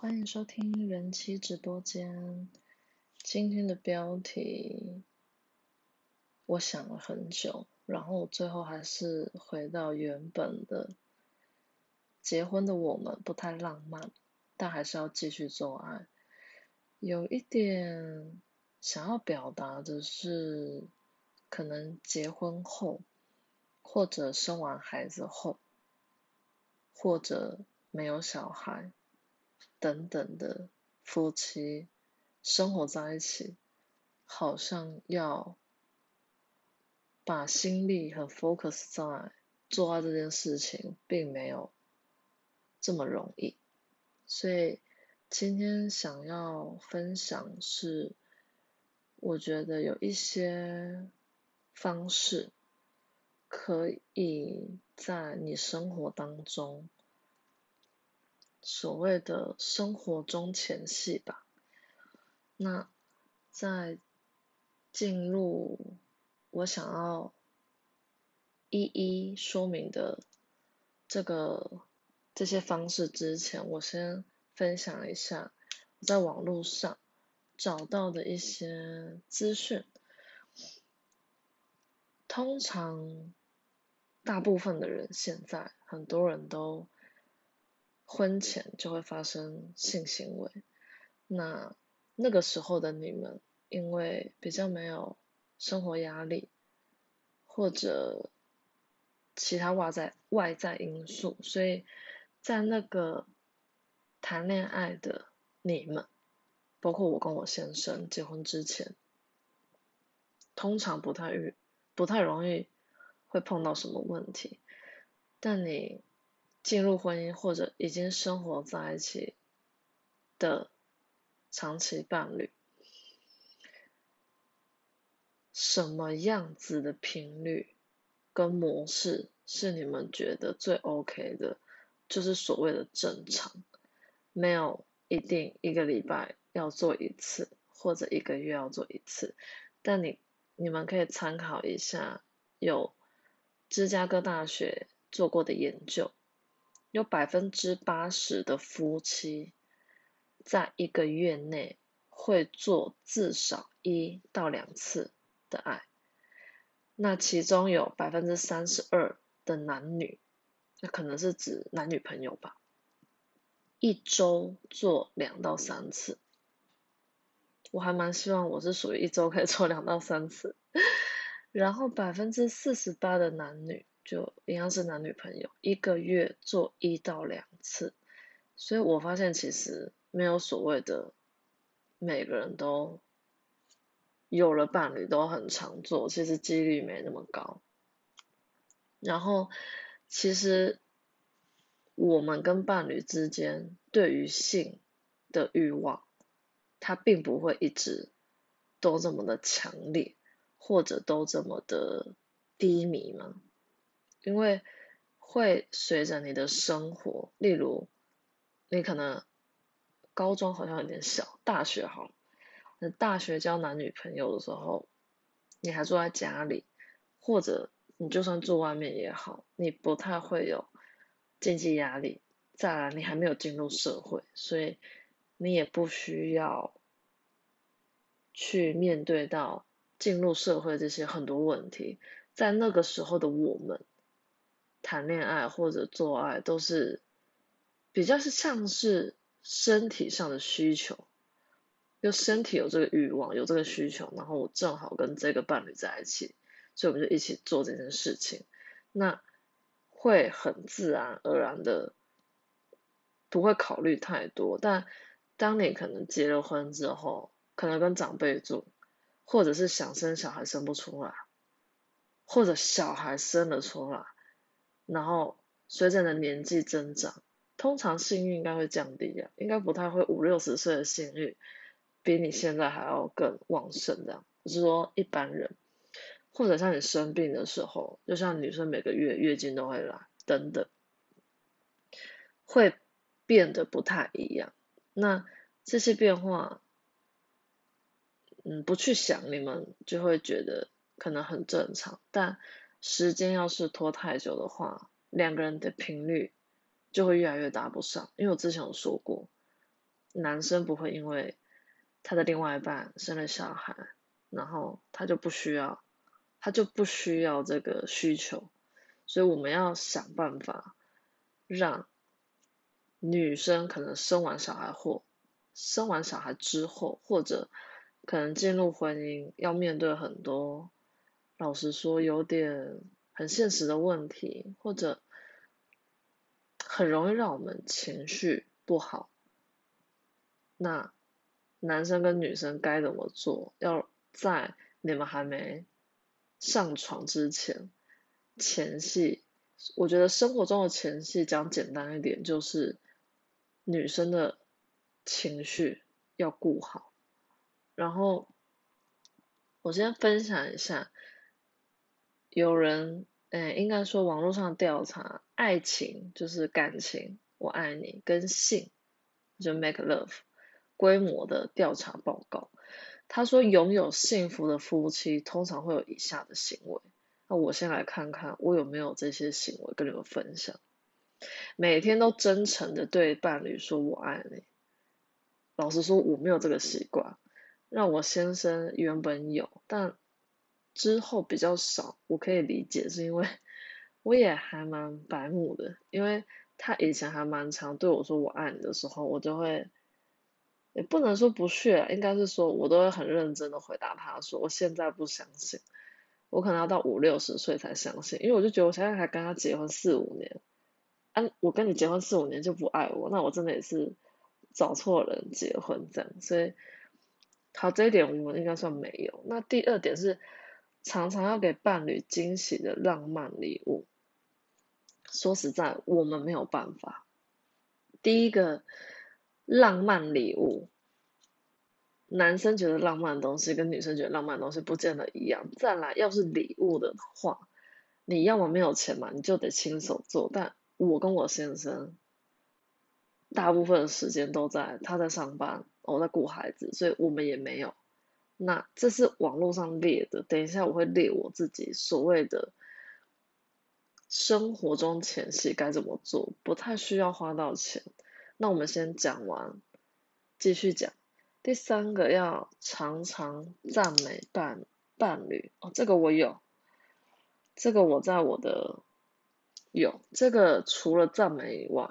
欢迎收听人妻直播间。今天的标题，我想了很久，然后最后还是回到原本的。结婚的我们不太浪漫，但还是要继续做爱。有一点想要表达的是，可能结婚后，或者生完孩子后，或者没有小孩。等等的夫妻生活在一起，好像要把心力和 focus 在做爱这件事情，并没有这么容易。所以今天想要分享是，我觉得有一些方式可以在你生活当中。所谓的生活中前戏吧，那在进入我想要一一说明的这个这些方式之前，我先分享一下我在网络上找到的一些资讯。通常大部分的人现在很多人都。婚前就会发生性行为，那那个时候的你们，因为比较没有生活压力，或者其他外在外在因素，所以在那个谈恋爱的你们，包括我跟我先生结婚之前，通常不太遇不太容易会碰到什么问题，但你。进入婚姻或者已经生活在一起的长期伴侣，什么样子的频率跟模式是你们觉得最 OK 的？就是所谓的正常，没有一定一个礼拜要做一次，或者一个月要做一次，但你你们可以参考一下有芝加哥大学做过的研究。有百分之八十的夫妻在一个月内会做至少一到两次的爱，那其中有百分之三十二的男女，那可能是指男女朋友吧，一周做两到三次。我还蛮希望我是属于一周可以做两到三次，然后百分之四十八的男女。就一样是男女朋友，一个月做一到两次，所以我发现其实没有所谓的每个人都有了伴侣都很常做，其实几率没那么高。然后其实我们跟伴侣之间对于性的欲望，它并不会一直都这么的强烈，或者都这么的低迷吗。因为会随着你的生活，例如你可能高中好像有点小，大学好，那大学交男女朋友的时候，你还住在家里，或者你就算住外面也好，你不太会有经济压力。再来，你还没有进入社会，所以你也不需要去面对到进入社会这些很多问题。在那个时候的我们。谈恋爱或者做爱都是比较是像是身体上的需求，就身体有这个欲望有这个需求，然后我正好跟这个伴侣在一起，所以我们就一起做这件事情，那会很自然而然的不会考虑太多。但当你可能结了婚之后，可能跟长辈住，或者是想生小孩生不出来，或者小孩生了出来。然后随着你的年纪增长，通常性欲应该会降低啊，应该不太会五六十岁的性欲比你现在还要更旺盛这样。就是说一般人，或者像你生病的时候，就像女生每个月月经都会来等等，会变得不太一样。那这些变化，嗯，不去想你们就会觉得可能很正常，但。时间要是拖太久的话，两个人的频率就会越来越搭不上。因为我之前有说过，男生不会因为他的另外一半生了小孩，然后他就不需要，他就不需要这个需求，所以我们要想办法让女生可能生完小孩或生完小孩之后，或者可能进入婚姻要面对很多，老实说有点很现实的问题，或者很容易让我们情绪不好。那男生跟女生该怎么做？要在你们还没上床之前，前戏，我觉得生活中的前戏讲简单一点，就是女生的情绪要顾好。然后我先分享一下，有人，哎，应该说网络上调查，爱情就是感情，我爱你，跟性就 make love。规模的调查报告，他说拥有幸福的夫妻通常会有以下的行为。那我先来看看我有没有这些行为跟你们分享。每天都真诚的对伴侣说我爱你。老实说我没有这个习惯，让我先生原本有，但之后比较少。我可以理解，是因为我也还蛮白目的，因为他以前还蛮常对我说我爱你的时候，我就会。也不能说不屑，应该是说我都会很认真的回答他说，我现在不相信，我可能要到五六十岁才相信，因为我就觉得我现在才跟他结婚四五年，啊，我跟你结婚四五年就不爱我，那我真的也是找错人结婚这样，所以，好这一点我们应该算没有。那第二点是常常要给伴侣惊喜的浪漫礼物，说实在我们没有办法，第一个。浪漫礼物，男生觉得浪漫的东西跟女生觉得浪漫的东西不见得一样。再来，要是礼物的话，你要么没有钱嘛，你就得亲手做。但我跟我先生，大部分的时间都在他在上班，我在顾孩子，所以我们也没有。那这是网络上列的，等一下我会列我自己所谓的生活中前戏该怎么做，不太需要花到钱。那我们先讲完，继续讲。第三个要常常赞美伴伴侣哦，这个我有，这个我在我的有这个除了赞美以外，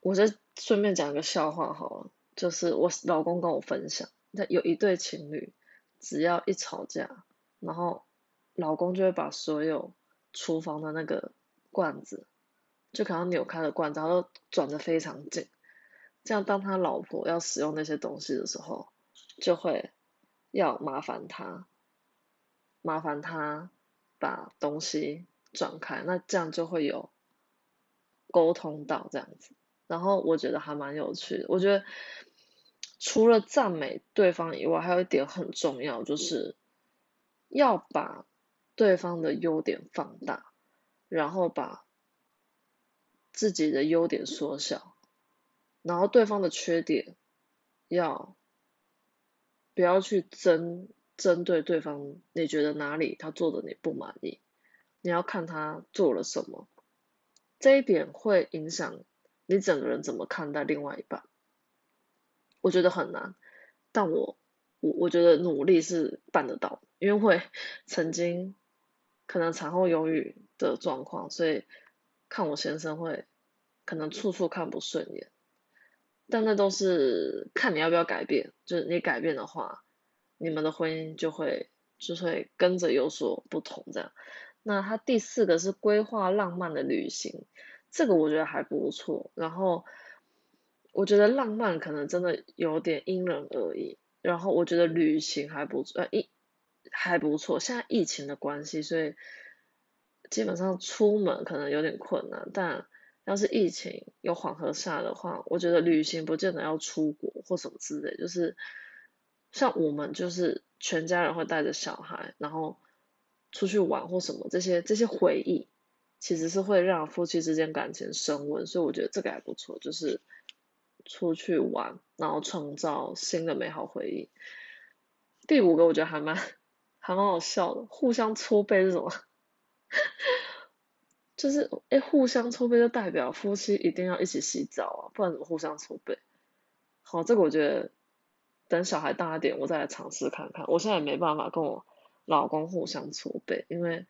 我再顺便讲一个笑话好了，就是我老公跟我分享，那有一对情侣，只要一吵架，然后老公就会把所有厨房的那个罐子。就可能扭开了罐子，然后转的非常紧，这样当他老婆要使用那些东西的时候，就会要麻烦他，麻烦他把东西转开，那这样就会有沟通到这样子。然后我觉得还蛮有趣的，我觉得除了赞美对方以外，还有一点很重要，就是要把对方的优点放大，然后把。自己的优点缩小，然后对方的缺点要不要去针针对对方？你觉得哪里他做的你不满意？你要看他做了什么，这一点会影响你整个人怎么看待另外一半。我觉得很难，但我我我觉得努力是办得到，因为会 曾经可能产后忧郁的状况，所以。看我先生会可能处处看不顺眼，但那都是看你要不要改变。就是你改变的话，你们的婚姻就会就会跟着有所不同这样。那他第四个是规划浪漫的旅行，这个我觉得还不错。然后我觉得浪漫可能真的有点因人而异。然后我觉得旅行还不错，呃一还不错。现在疫情的关系，所以。基本上出门可能有点困难，但要是疫情有缓和下的话，我觉得旅行不见得要出国或什么之类，就是像我们就是全家人会带着小孩，然后出去玩或什么这些这些回忆，其实是会让夫妻之间感情升温，所以我觉得这个还不错，就是出去玩，然后创造新的美好回忆。第五个我觉得还蛮还蛮好笑的，互相搓背是什么？就是哎，互相搓背就代表夫妻一定要一起洗澡啊，不然怎么互相搓背？好，这个我觉得等小孩大一点，我再来尝试看看。我现在也没办法跟我老公互相搓背，因为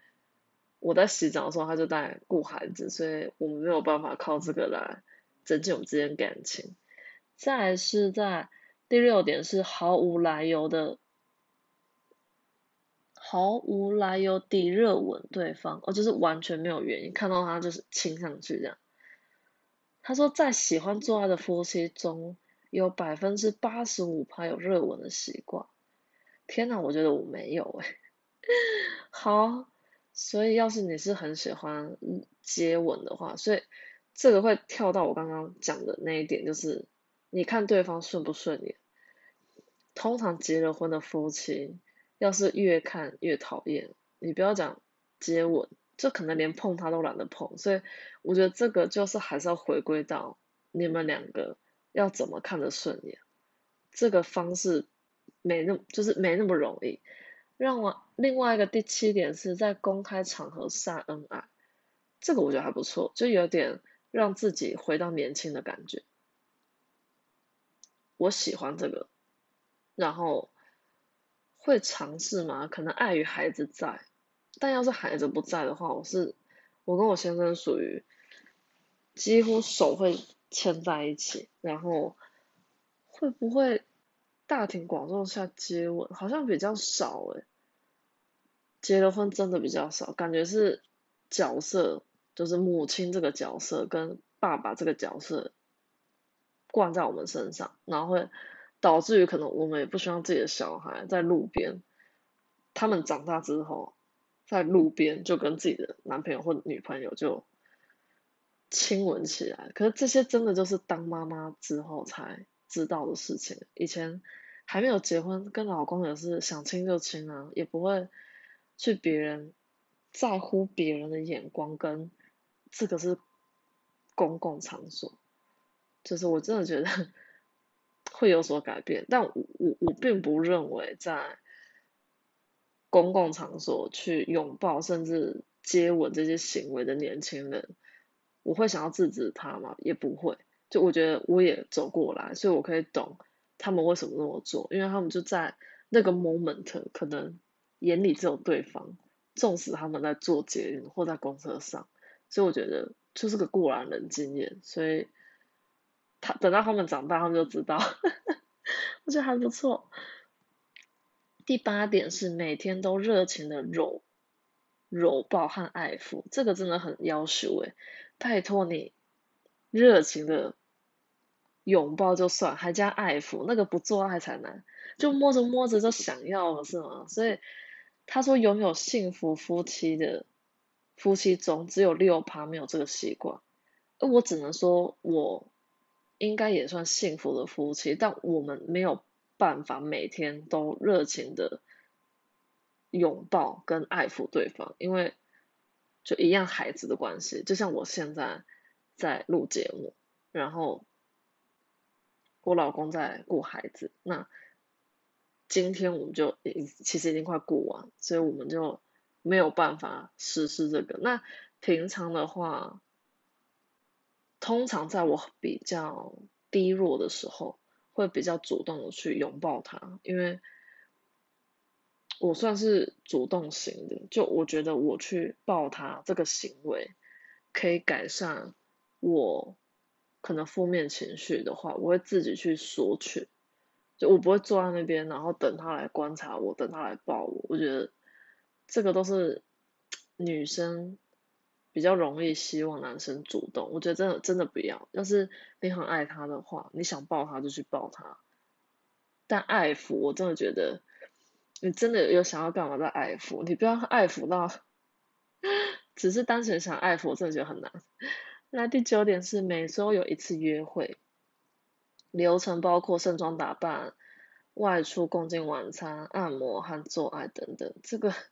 我在洗澡的时候他就在顾孩子，所以我们没有办法靠这个来增进我们之间感情。再是在第六点是毫无来由的。毫无来由地热吻对方，哦，就是完全没有原因，看到他就是亲上去这样。他说，在喜欢做爱的夫妻中有百分之八十五趴有热吻的习惯。天哪，我觉得我没有哎。好，所以要是你是很喜欢接吻的话，所以这个会跳到我刚刚讲的那一点，就是你看对方顺不顺眼。通常结了婚的夫妻。要是越看越讨厌，你不要讲接吻，就可能连碰他都懒得碰。所以我觉得这个就是还是要回归到你们两个要怎么看得顺眼，这个方式没那么，就是没那么容易。让我另外一个第七点是在公开场合晒恩爱，这个我觉得还不错，就有点让自己回到年轻的感觉。我喜欢这个，然后。会尝试吗？可能碍于孩子在，但要是孩子不在的话，我是我跟我先生属于几乎手会牵在一起，然后会不会大庭广众下接吻？好像比较少诶，结了婚真的比较少，感觉是角色就是母亲这个角色跟爸爸这个角色灌在我们身上，然后会。导致于可能我们也不希望自己的小孩在路边，他们长大之后在路边就跟自己的男朋友或女朋友就亲吻起来。可是这些真的就是当妈妈之后才知道的事情。以前还没有结婚，跟老公也是想亲就亲啊，也不会去别人在乎别人的眼光，跟这个是公共场所，就是我真的觉得。会有所改变，但我我我并不认为在公共场所去拥抱甚至接吻这些行为的年轻人，我会想要制止他吗？也不会。就我觉得我也走过来，所以我可以懂他们为什么那么做，因为他们就在那个 moment 可能眼里只有对方，纵使他们在做捷运或在公车上，所以我觉得就是个过来人经验，所以。他等到他们长大，他们就知道，我觉得还不错。第八点是每天都热情的揉揉抱和爱抚，这个真的很要求诶，拜托你热情的拥抱就算，还加爱抚，那个不做爱才难，就摸着摸着就想要了是吗？所以他说拥有幸福夫妻的夫妻中只有六趴没有这个习惯，而我只能说我。应该也算幸福的夫妻，但我们没有办法每天都热情的拥抱跟爱抚对方，因为就一样孩子的关系，就像我现在在录节目，然后我老公在顾孩子，那今天我们就其实已经快顾完，所以我们就没有办法实施这个。那平常的话。通常在我比较低落的时候，会比较主动的去拥抱他，因为我算是主动型的，就我觉得我去抱他这个行为，可以改善我可能负面情绪的话，我会自己去索取，就我不会坐在那边，然后等他来观察我，等他来抱我，我觉得这个都是女生。比较容易希望男生主动，我觉得真的真的不要。要是你很爱他的话，你想抱他就去抱他。但爱抚，我真的觉得，你真的有想要干嘛在爱抚，你不要爱抚到，只是单纯想爱抚，我真的觉得很难。那第九点是每周有一次约会，流程包括盛装打扮、外出共进晚餐、按摩和做爱等等，这个。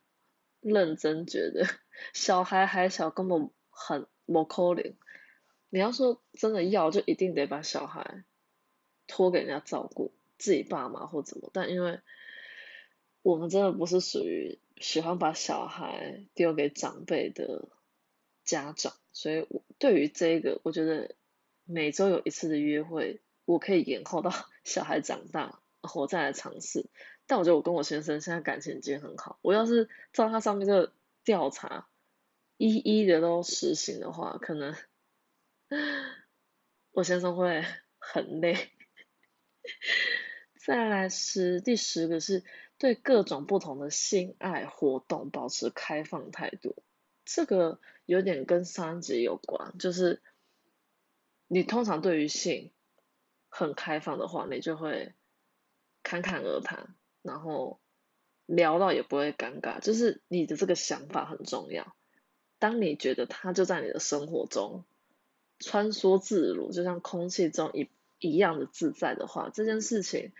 认真觉得小孩还小，根本很不可能。你要说真的要，就一定得把小孩托给人家照顾，自己爸妈或怎么。但因为我们真的不是属于喜欢把小孩丢给长辈的家长，所以我对于这个，我觉得每周有一次的约会，我可以延后到 小孩长大，我再来尝试。但我觉得我跟我先生现在感情已经很好，我要是照他上面这个调查，一一的都实行的话，可能我先生会 很累。再来十第十个是对各种不同的性爱活动保持开放态度，这个有点跟上集有关，就是你通常对于性很开放的话，你就会侃侃而谈。然后聊到也不会尴尬，就是你的这个想法很重要。当你觉得他就在你的生活中穿梭自如，就像空气中一一样的自在的话，这件事情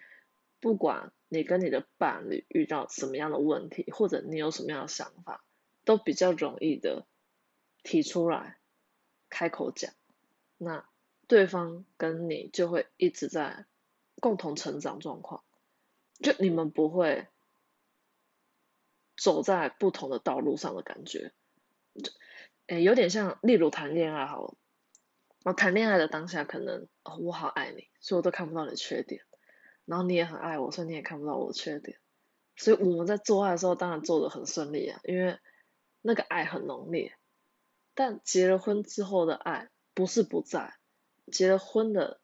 不管你跟你的伴侣遇到什么样的问题，或者你有什么样的想法，都比较容易的提出来开口讲。那对方跟你就会一直在共同成长状况。就你们不会走在不同的道路上的感觉，就诶有点像，例如谈恋爱好了，我谈恋爱的当下可能哦我好爱你，所以我都看不到你的缺点，然后你也很爱我，所以你也看不到我的缺点，所以我们在做爱的时候当然做的很顺利啊，因为那个爱很浓烈，但结了婚之后的爱不是不在，结了婚的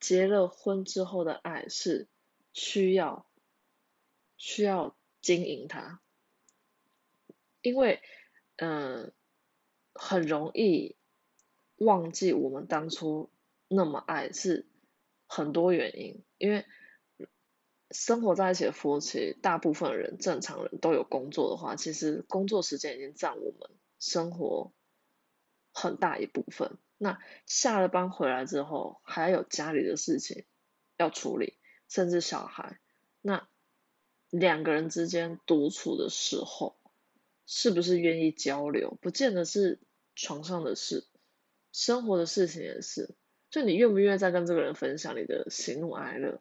结了婚之后的爱是。需要需要经营它，因为嗯很容易忘记我们当初那么爱是很多原因，因为生活在一起的夫妻，大部分人正常人都有工作的话，其实工作时间已经占我们生活很大一部分。那下了班回来之后，还有家里的事情要处理。甚至小孩，那两个人之间独处的时候，是不是愿意交流？不见得是床上的事，生活的事情也是。就你愿不愿意再跟这个人分享你的喜怒哀乐，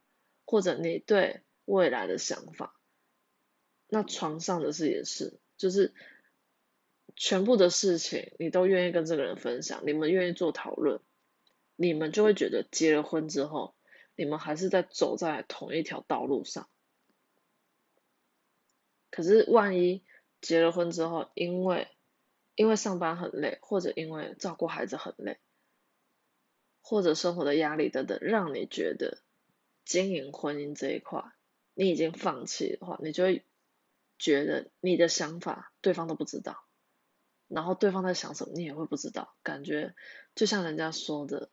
或者你对未来的想法？那床上的事也是，就是全部的事情你都愿意跟这个人分享，你们愿意做讨论，你们就会觉得结了婚之后。你们还是在走在同一条道路上，可是万一结了婚之后，因为因为上班很累，或者因为照顾孩子很累，或者生活的压力等等，让你觉得经营婚姻这一块你已经放弃的话，你就会觉得你的想法对方都不知道，然后对方在想什么你也会不知道，感觉就像人家说的。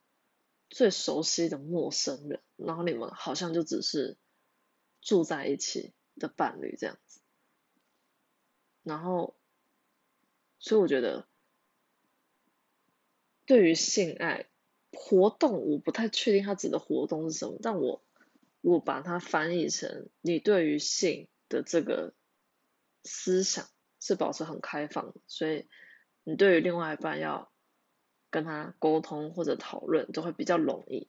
最熟悉的陌生人，然后你们好像就只是住在一起的伴侣这样子，然后，所以我觉得，对于性爱活动，我不太确定他指的活动是什么，但我我把它翻译成你对于性的这个思想是保持很开放，所以你对于另外一半要。跟他沟通或者讨论都会比较容易。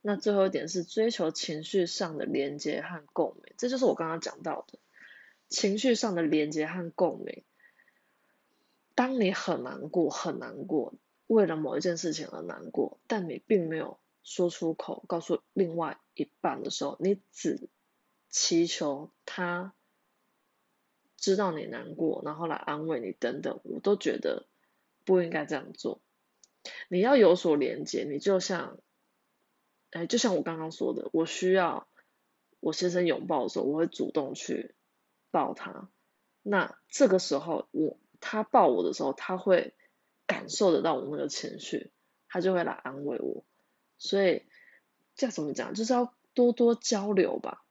那最后一点是追求情绪上的连接和共鸣，这就是我刚刚讲到的情绪上的连接和共鸣。当你很难过、很难过，为了某一件事情而难过，但你并没有说出口告诉另外一半的时候，你只祈求他知道你难过，然后来安慰你等等，我都觉得不应该这样做。你要有所连接，你就像，哎，就像我刚刚说的，我需要我先生拥抱的时候，我会主动去抱他。那这个时候，我他抱我的时候，他会感受得到我那个情绪，他就会来安慰我。所以，这怎么讲？就是要多多交流吧，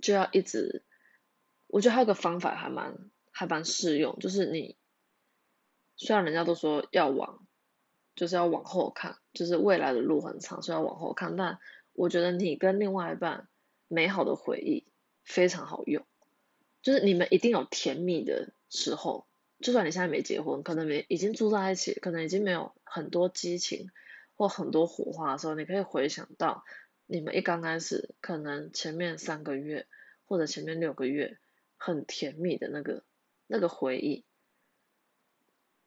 就要一直。我觉得还有个方法还蛮还蛮适用，就是你。虽然人家都说要往，就是要往后看，就是未来的路很长，所以要往后看。但我觉得你跟另外一半美好的回忆非常好用，就是你们一定有甜蜜的时候，就算你现在没结婚，可能没已经住在一起，可能已经没有很多激情或很多火花的时候，你可以回想到你们一刚开始，可能前面三个月或者前面六个月很甜蜜的那个那个回忆。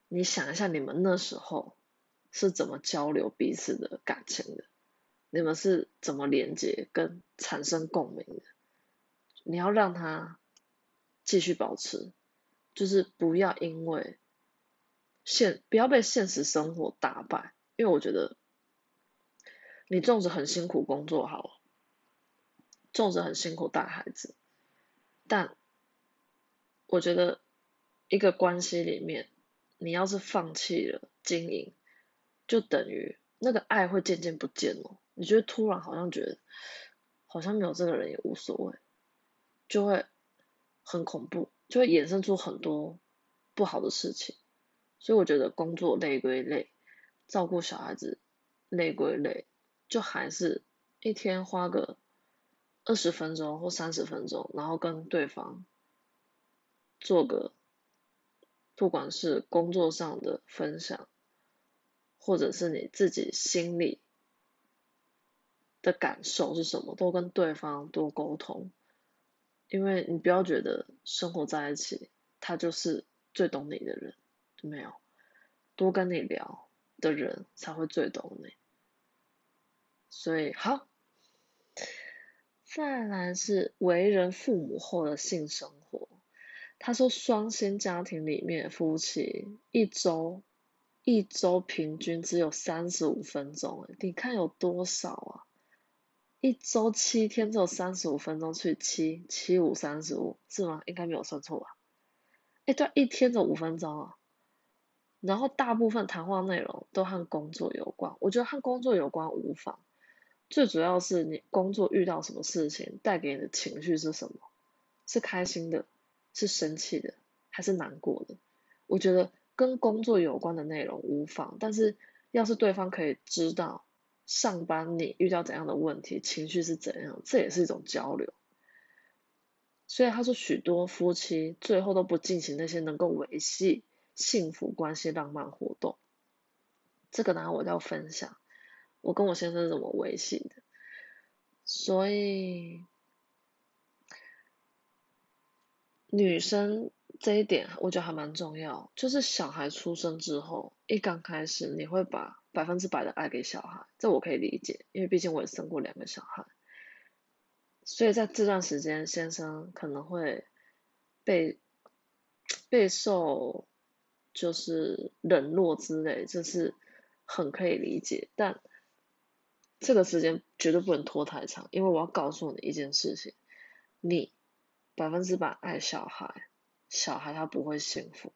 你想一下，你们那时候是怎么交流彼此的感情的？你们是怎么连接跟产生共鸣的？你要让他继续保持，就是不要因为现不要被现实生活打败，因为我觉得你纵使很辛苦工作好了，纵使很辛苦带孩子，但我觉得一个关系里面，你要是放弃了经营，就等于那个爱会渐渐不见了。你觉得突然好像觉得好像没有这个人也无所谓。就会很恐怖，就会衍生出很多不好的事情。所以我觉得工作累归累，照顾小孩子累归累，就还是一天花个二十分钟或三十分钟，然后跟对方做个不管是工作上的分享，或者是你自己心里的感受是什么，都跟对方多沟通。因为你不要觉得生活在一起，他就是最懂你的人，没有，多跟你聊的人才会最懂你。所以好，再来是为人父母后的性生活。他说，双薪家庭里面夫妻一周一周平均只有三十五分钟，你看有多少啊？一周七天只有三十五分钟，去七七五三十五是吗？应该没有算错吧？哎，对，一天只有五分钟啊。然后大部分谈话内容都和工作有关，我觉得和工作有关无妨。最主要是你工作遇到什么事情，带给你的情绪是什么？是开心的，是生气的，还是难过的？我觉得跟工作有关的内容无妨，但是要是对方可以知道。上班你遇到怎样的问题，情绪是怎样，这也是一种交流。所以他说，许多夫妻最后都不进行那些能够维系幸福关系浪漫活动。这个呢，我要分享，我跟我先生怎么维系的。所以女生这一点，我觉得还蛮重要，就是小孩出生之后，一刚开始你会把。百分之百的爱给小孩，这我可以理解，因为毕竟我也生过两个小孩，所以在这段时间，先生可能会被备受就是冷落之类，这是很可以理解。但这个时间绝对不能拖太长，因为我要告诉你一件事情：你百分之百爱小孩，小孩他不会幸福，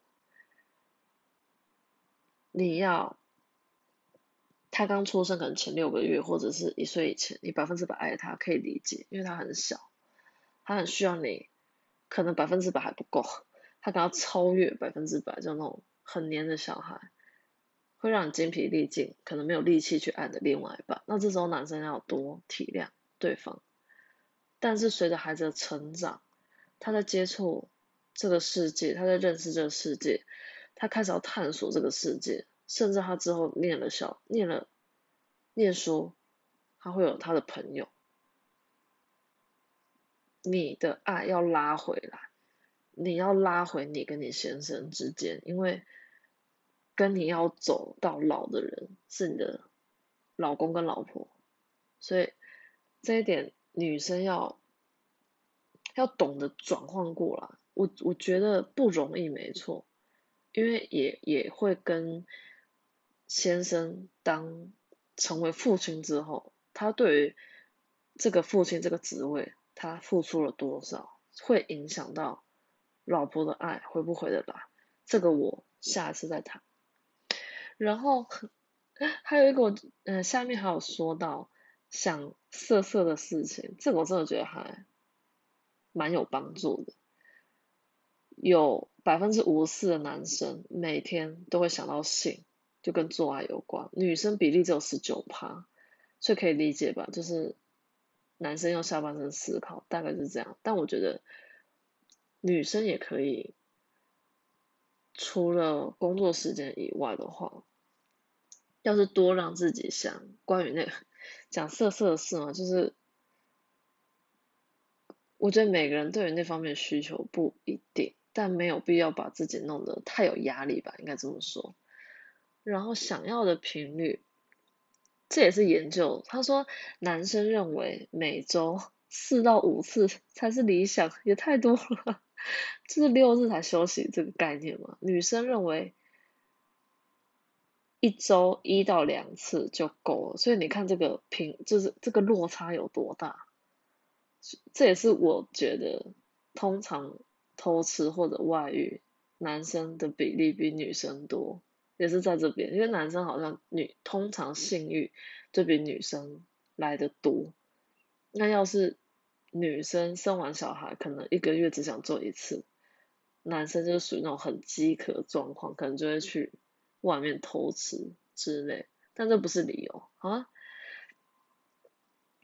你要。他刚出生可能前六个月或者是一岁以前，你百分之百爱他可以理解，因为他很小，他很需要你，可能百分之百还不够，他可能要超越百分之百，就那种很黏的小孩，会让你精疲力尽，可能没有力气去爱的另外一半。那这时候男生要多体谅对方，但是随着孩子的成长，他在接触这个世界，他在认识这个世界，他开始要探索这个世界。甚至他之后念了小念了念书，他会有他的朋友。你的爱要拉回来，你要拉回你跟你先生之间，因为跟你要走到老的人是你的老公跟老婆，所以这一点女生要要懂得转换过来。我我觉得不容易，没错，因为也也会跟。先生当成为父亲之后，他对于这个父亲这个职位，他付出了多少，会影响到老婆的爱回不回得来？这个我下一次再谈。然后还有一个，嗯，下面还有说到想色色的事情，这个我真的觉得还蛮有帮助的。有百分之五十四的男生每天都会想到性。就跟做爱有关，女生比例只有十九趴，所以可以理解吧？就是男生要下半身思考，大概是这样。但我觉得女生也可以，除了工作时间以外的话，要是多让自己想关于那个讲色色的事嘛，就是我觉得每个人对于那方面需求不一定，但没有必要把自己弄得太有压力吧，应该这么说。然后想要的频率，这也是研究，他说男生认为每周四到五次才是理想，也太多了，就是六日才休息这个概念嘛。女生认为一周一到两次就够了，所以你看这个平，就是这个落差有多大。这也是我觉得通常。偷吃或者外遇，男生的比例比女生多，也是在这边，因为男生好像女通常性欲就比女生来的多。那要是女生生完小孩，可能一个月只想做一次，男生就是属于那种很饥渴状况，可能就会去外面偷吃之类，但这不是理由啊。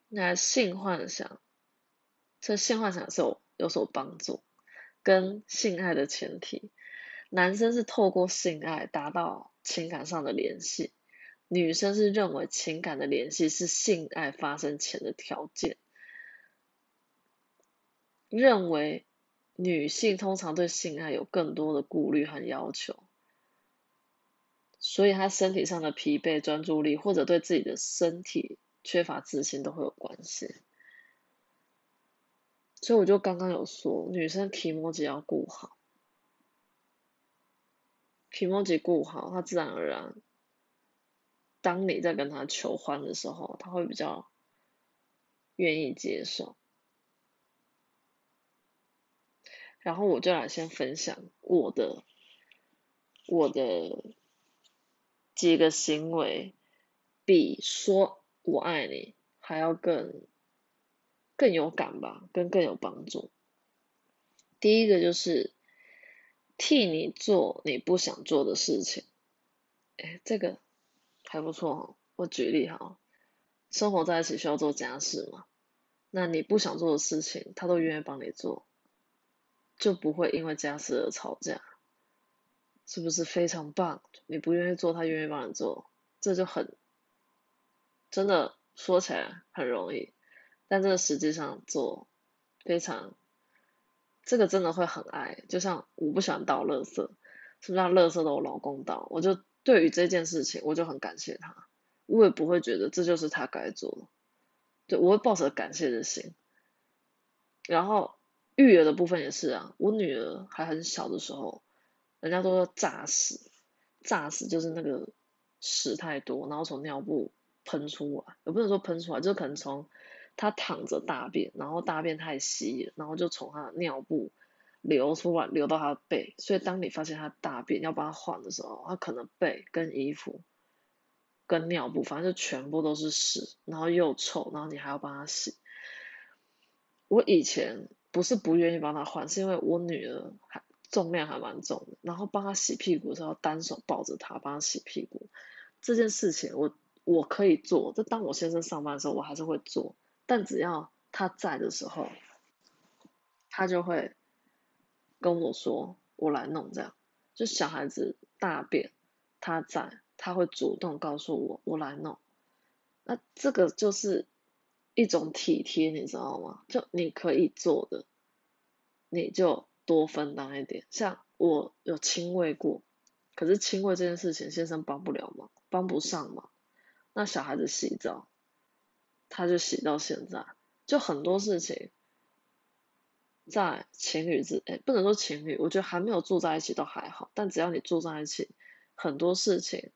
那性幻想，这性幻想是有有所帮助。跟性爱的前提，男生是透过性爱达到情感上的联系，女生是认为情感的联系是性爱发生前的条件，认为女性通常对性爱有更多的顾虑和要求，所以她身体上的疲惫、专注力或者对自己的身体缺乏自信都会有关系。所以我就刚刚有说，女生提摩吉要顾好，提摩吉顾好，她自然而然，当你在跟她求欢的时候，她会比较愿意接受。然后我就来先分享我的我的几个行为，比说我爱你还要更。更有感吧，跟更有帮助。第一个就是替你做你不想做的事情，哎，这个还不错哈。我举例哈，生活在一起需要做家事嘛，那你不想做的事情，他都愿意帮你做，就不会因为家事而吵架，是不是非常棒？你不愿意做，他愿意帮你做，这就很真的说起来很容易。但这个实际上做非常，这个真的会很爱，就像我不喜欢倒垃圾，是不是垃圾都我老公倒？我就对于这件事情，我就很感谢他，我也不会觉得这就是他该做的，对我会抱着感谢的心。然后育儿的部分也是啊，我女儿还很小的时候，人家都说炸屎，炸屎就是那个屎太多，然后从尿布喷出来，也不能说喷出来，就可能从。她躺着大便，然后大便太稀，然后就从她的尿布流出来，流到她的背。所以当你发现她大便要帮她换的时候，她可能背跟衣服跟尿布，反正就全部都是屎，然后又臭，然后你还要帮她洗。我以前不是不愿意帮他换，是因为我女儿还重量还蛮重的，然后帮他洗屁股的时候，单手抱着他帮他洗屁股这件事情，我我可以做。就当我先生上班的时候，我还是会做。但只要他在的时候，他就会跟我说：“我来弄。”这样，就小孩子大便，他在，他会主动告诉我：“我来弄。”那这个就是一种体贴，你知道吗？就你可以做的，你就多分担一点。像我有亲喂过，可是亲喂这件事情，先生帮不了忙，帮不上忙。那小孩子洗澡。他就洗到现在，就很多事情，在情侣之哎，不能说情侣，我觉得还没有住在一起都还好，但只要你住在一起，很多事情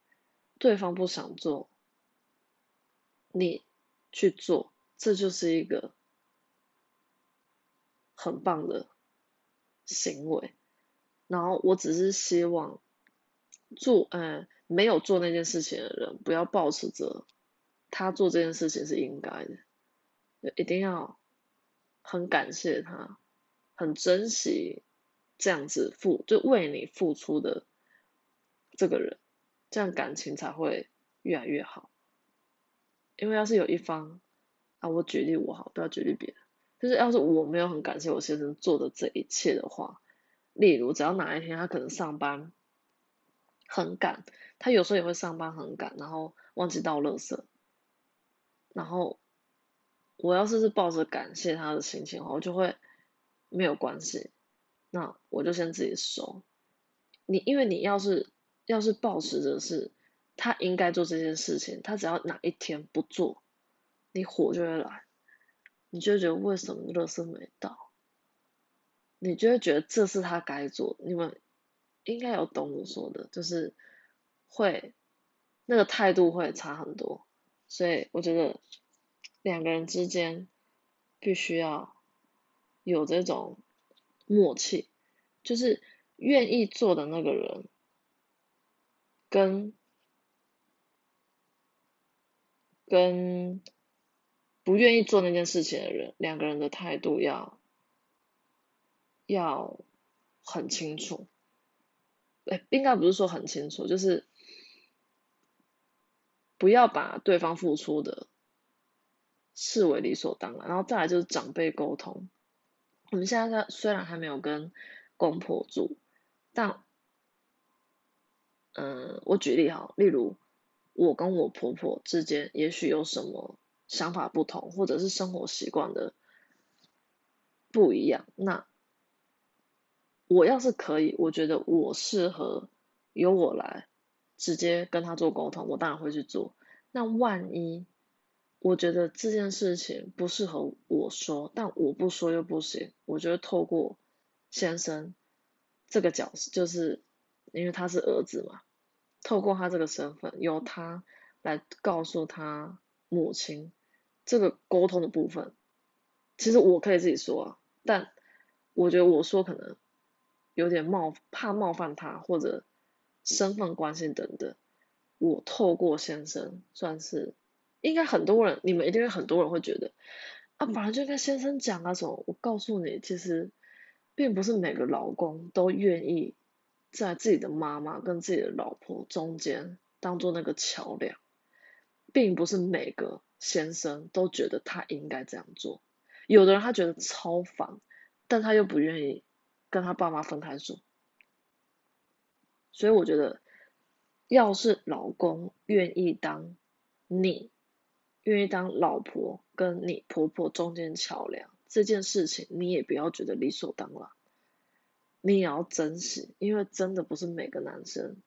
对方不想做，你去做，这就是一个很棒的行为。然后我只是希望做，嗯，没有做那件事情的人不要抱持着。他做这件事情是应该的，一定要很感谢他，很珍惜这样子付就为你付出的这个人，这样感情才会越来越好。因为要是有一方啊，我举例我好，不要举例别人，就是要是我没有很感谢我先生做的这一切的话，例如只要哪一天他可能上班很赶，他有时候也会上班很赶，然后忘记倒垃圾。然后，我要是是抱着感谢他的心情的话，我就会没有关系，那我就先自己收。你因为你要是要是抱持着是他应该做这件事情，他只要哪一天不做，你火就会来，你就觉得为什么乐色没到，你就会觉得这是他该做。你们应该有懂我说的，就是会那个态度会差很多，所以我觉得两个人之间必须要有这种默契，就是愿意做的那个人跟。跟不愿意做那件事情的人，两个人的态度要要很清楚。哎，应该不是说很清楚，就是不要把对方付出的视为理所当然。然后再来就是长辈沟通。我们现在虽然还没有跟公婆住，但嗯，我举例哈，例如。我跟我婆婆之间也许有什么想法不同，或者是生活习惯的不一样。那我要是可以，我觉得我适合由我来直接跟他做沟通，我当然会去做。那万一我觉得这件事情不适合我说，但我不说又不行，我觉得透过先生这个角色，就是因为他是儿子嘛。透过他这个身份，由他来告诉他母亲这个沟通的部分，其实我可以自己说啊，但我觉得我说可能有点冒，怕冒犯他或者身份关系等等。我透过先生算是，应该很多人，你们一定会很多人会觉得啊，本来就跟先生讲啊什么。我告诉你，其实并不是每个老公都愿意。在自己的妈妈跟自己的老婆中间当做那个桥梁，并不是每个先生都觉得他应该这样做。有的人他觉得超烦，但他又不愿意跟他爸妈分开住。所以我觉得，要是老公愿意当你愿意当老婆跟你婆婆中间桥梁这件事情，你也不要觉得理所当然。你也要珍惜，因为真的不是每个男生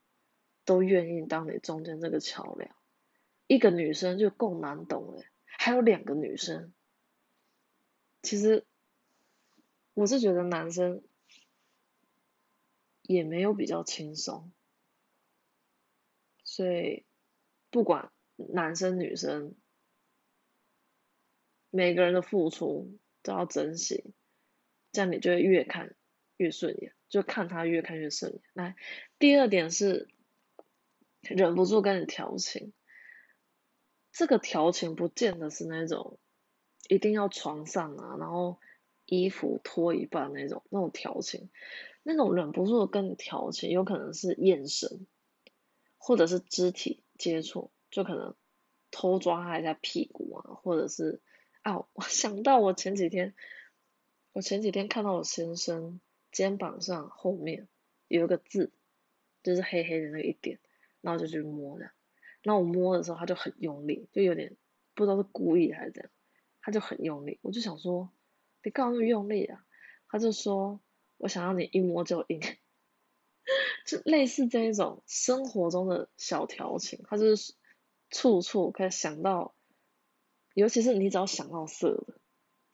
都愿意当你中间这个桥梁。一个女生就够难懂了，还有两个女生，其实我是觉得男生也没有比较轻松，所以不管男生女生，每个人的付出都要珍惜，这样你就会越看。越顺眼，就看他越看越顺眼。来，第二点是忍不住跟你调情。这个调情不见得是那种一定要床上啊，然后衣服脱一半那种那种调情。那种忍不住跟你调情，有可能是眼神，或者是肢体接触，就可能偷抓他一下屁股啊，或者是啊，我想到我前几天，我前几天看到我先生。肩膀上后面有一个字，就是黑黑的那一点，然后就去摸的。那我摸的时候，他就很用力，就有点不知道是故意还是怎样，他就很用力。我就想说，你干嘛那么用力啊？他就说，我想让你一摸就硬，就类似这一种生活中的小调情，他就是处处可以想到，尤其是你只要想到色的，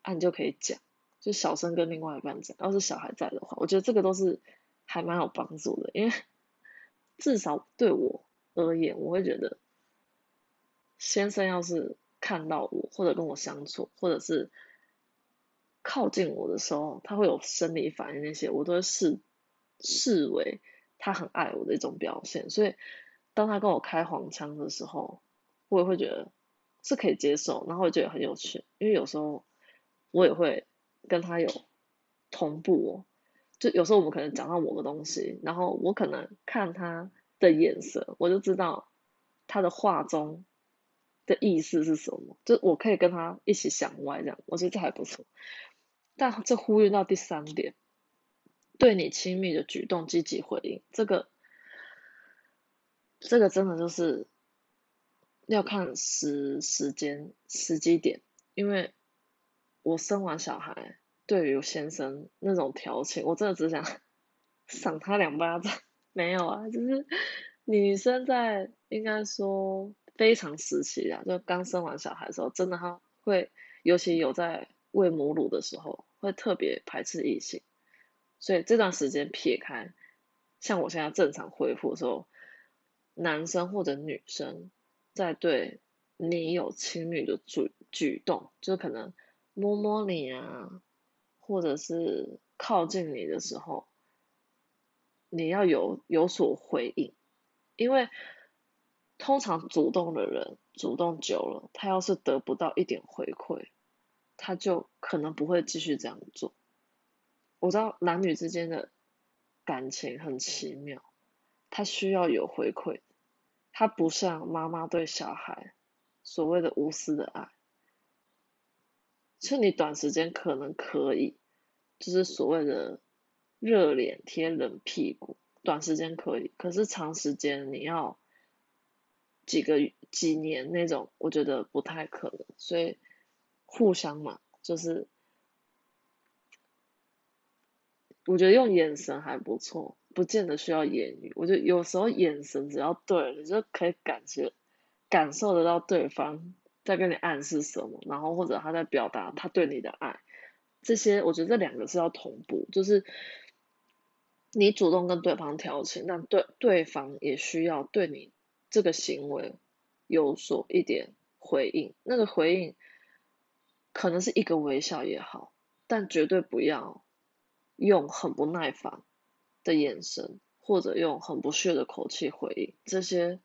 啊，你就可以讲。就小声跟另外一半讲，要是小孩在的话，我觉得这个都是还蛮有帮助的，因为 至少对我而言，我会觉得先生要是看到我或者跟我相处，或者是靠近我的时候，他会有生理反应那些，我都会视视为他很爱我的一种表现。所以当他跟我开黄腔的时候，我也会觉得是可以接受，然后我觉得很有趣，因为有时候我也会。跟他有同步哦，就有时候我们可能讲到某个东西，然后我可能看他的眼神，我就知道他的话中的意思是什么，就我可以跟他一起想歪这样，我觉得这还不错。但这呼吁到第三点，对你亲密的举动积极回应，这个这个真的就是要看时时间时机点，因为。我生完小孩，对于先生那种调情，我真的只想 赏他两巴掌。没有啊，就是女生在应该说非常时期啊，就刚生完小孩的时候，真的他会，尤其有在喂母乳的时候，会特别排斥异性。所以这段时间撇开，像我现在正常恢复的时候，男生或者女生在对你有亲密的举举动，就可能摸摸你啊。或者是靠近你的时候，你要有有所回应，因为通常主动的人主动久了，他要是得不到一点回馈，他就可能不会继续这样做。我知道男女之间的感情很奇妙，他需要有回馈，他不像妈妈对小孩所谓的无私的爱，是你短时间可能可以。就是所谓的热脸贴冷屁股，短时间可以，可是长时间你要几个几年那种，我觉得不太可能。所以互相嘛，就是我觉得用眼神还不错，不见得需要言语。我觉得有时候眼神只要对了，你就可以感觉感受得到对方在跟你暗示什么，然后或者他在表达他对你的爱。这些我觉得这两个是要同步，就是你主动跟对方调情，但对对方也需要对你这个行为有所一点回应。那个回应可能是一个微笑也好，但绝对不要用很不耐烦的眼神，或者用很不屑的口气回应。这些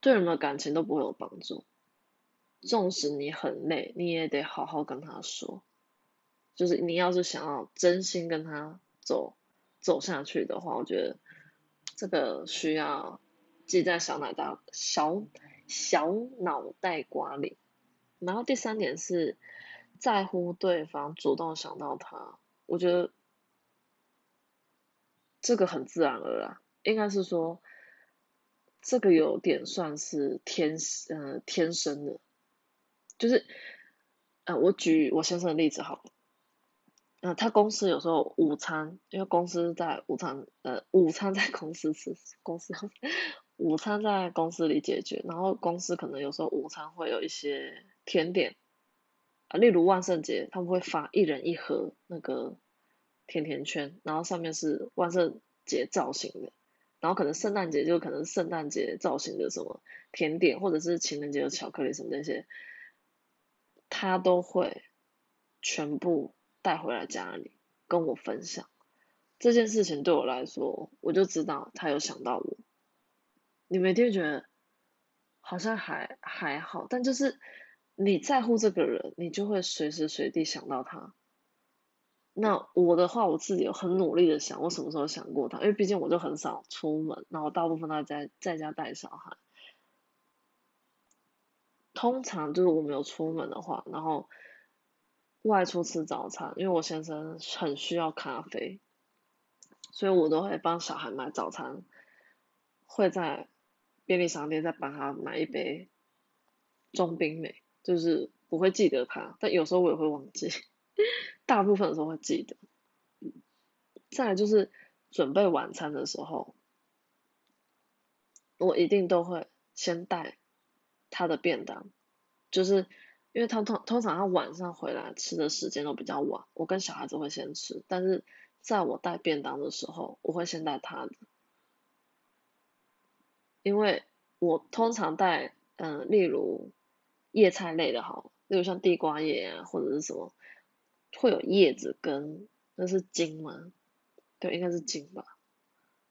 对人的感情都不会有帮助。纵使你很累，你也得好好跟他说。就是你要是想要真心跟他走走下去的话，我觉得这个需要记在小脑袋小小脑袋瓜里。然后第三点是在乎对方，主动想到他。我觉得这个很自然而然，应该是说这个有点算是天呃天生的，就是呃我举我先生的例子好了。嗯，他公司有时候午餐，因为公司在午餐，呃，午餐在公司吃，公司 午餐在公司里解决，然后公司可能有时候午餐会有一些甜点，啊，例如万圣节他们会发一人一盒那个甜甜圈，然后上面是万圣节造型的，然后可能圣诞节就可能圣诞节造型的什么甜点，或者是情人节的巧克力什么那些，他都会全部。带回来家里跟我分享这件事情，对我来说，我就知道他有想到我。你们一定觉得好像还还好，但就是你在乎这个人，你就会随时随地想到他。那我的话，我自己有很努力的想，我什么时候想过他？因为毕竟我就很少出门，然后大部分都在在家带小孩。通常就是我没有出门的话，然后。外出吃早餐，因为我先生很需要咖啡，所以我都会帮小孩买早餐，会在便利商店再帮他买一杯中冰美，就是我会记得他，但有时候我也会忘记，大部分的时候会记得。再来就是准备晚餐的时候，我一定都会先带他的便当，就是。因为他通通常他晚上回来吃的时间都比较晚，我跟小孩子会先吃，但是在我带便当的时候，我会先带他的，因为我通常带嗯，例如叶菜类的哈，例如像地瓜叶啊或者是什么，会有叶子跟那是茎吗？对，应该是茎吧，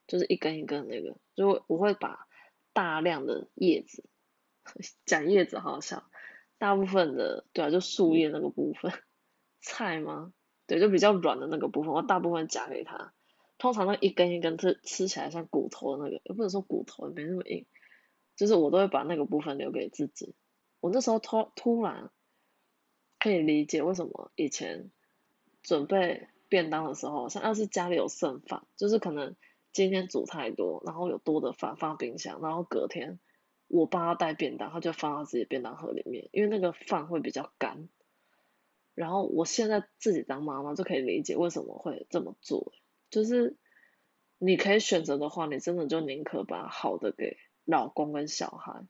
就是一根一根那个，就我会把大量的叶子，讲叶子好笑。大部分的对啊，就树叶那个部分，菜吗？对，就比较软的那个部分，我大部分夹给他。通常那一根一根吃吃起来像骨头的那个，也不能说骨头，没那么硬，就是我都会把那个部分留给自己。我那时候突突然可以理解为什么以前准备便当的时候，像要是家里有剩饭，就是可能今天煮太多，然后有多的饭放冰箱，然后隔天。我帮他带便当，他就放到自己便当盒里面，因为那个饭会比较干。然后我现在自己当妈妈就可以理解为什么会这么做，就是你可以选择的话，你真的就宁可把好的给老公跟小孩。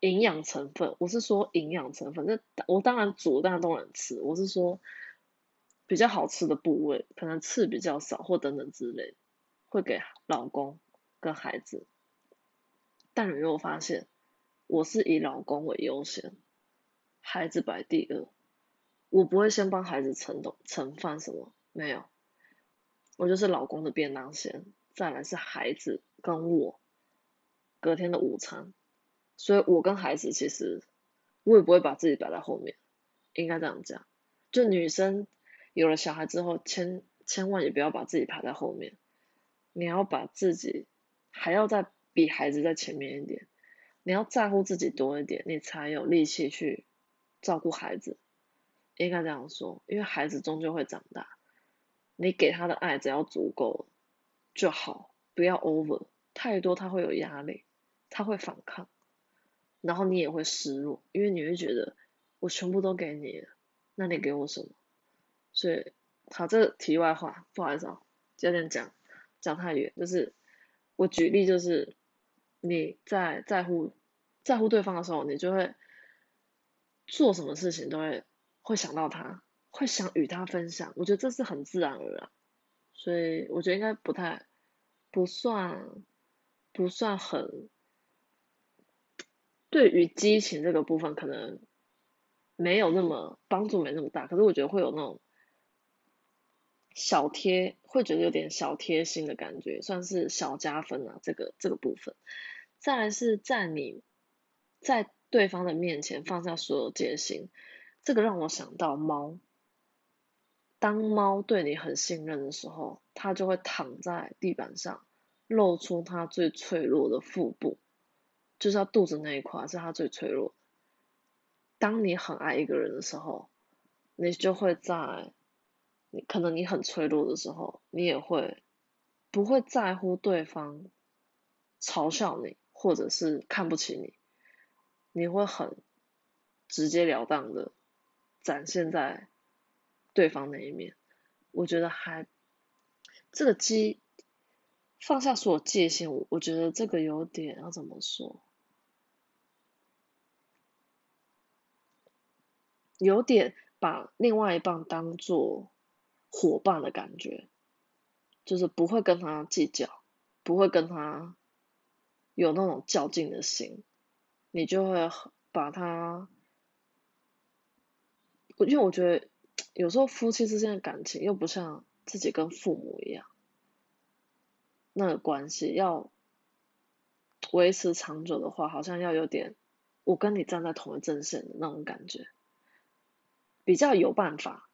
营养成分，我是说营养成分，那我当然煮，当然都能吃。我是说比较好吃的部位，可能刺比较少或等等之类，会给老公跟孩子。但你有发现，我是以老公为优先，孩子摆第二。我不会先帮孩子盛东盛饭什么，没有，我就是老公的便当先，再来是孩子跟我隔天的午餐。所以我跟孩子其实，我也不会把自己摆在后面，应该这样讲。就女生有了小孩之后，千千万也不要把自己排在后面，你要把自己还要再比孩子在前面一点，你要在乎自己多一点，你才有力气去照顾孩子。应该这样说，因为孩子终究会长大，你给他的爱只要足够就好，不要 over 太多，他会有压力，他会反抗。然后你也会失落，因为你会觉得我全部都给你了，那你给我什么？所以，好，这题外话，不好意思啊，有点讲讲太远。就是我举例，就是你在在乎在乎对方的时候，你就会做什么事情都会会想到他，会想与他分享。我觉得这是很自然而然，所以我觉得应该不太不算不算很。对于激情这个部分，可能没有那么帮助，没那么大。可是我觉得会有那种小贴，会觉得有点小贴心的感觉，算是小加分啊。这个这个部分，再来是在你在对方的面前放下所有戒心，这个让我想到猫。当猫对你很信任的时候，它就会躺在地板上，露出它最脆弱的腹部。就是它肚子那一块是它最脆弱。当你很爱一个人的时候，你就会在，你可能你很脆弱的时候，你也会不会在乎对方嘲笑你或者是看不起你，你会很直截了当的展现在对方那一面。我觉得还这个机放下所有界限，我我觉得这个有点要怎么说？有点把另外一半当做伙伴的感觉，就是不会跟他计较，不会跟他有那种较劲的心，你就会把他，因为我觉得有时候夫妻之间的感情又不像自己跟父母一样，那个关系要维持长久的话，好像要有点我跟你站在同一阵线的那种感觉。比较有办法，